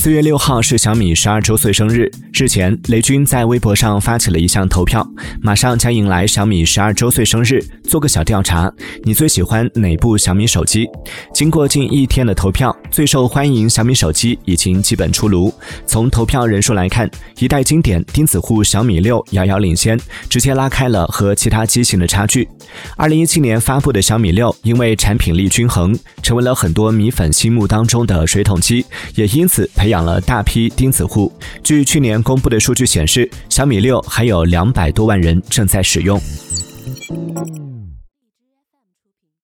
四月六号是小米十二周岁生日。日前，雷军在微博上发起了一项投票，马上将迎来小米十二周岁生日，做个小调查，你最喜欢哪部小米手机？经过近一天的投票，最受欢迎小米手机已经基本出炉。从投票人数来看，一代经典钉子户小米六遥遥领先，直接拉开了和其他机型的差距。二零一七年发布的小米六，因为产品力均衡，成为了很多米粉心目当中的水桶机，也因此培养了大批钉子户。据去年。公布的数据显示，小米六还有两百多万人正在使用。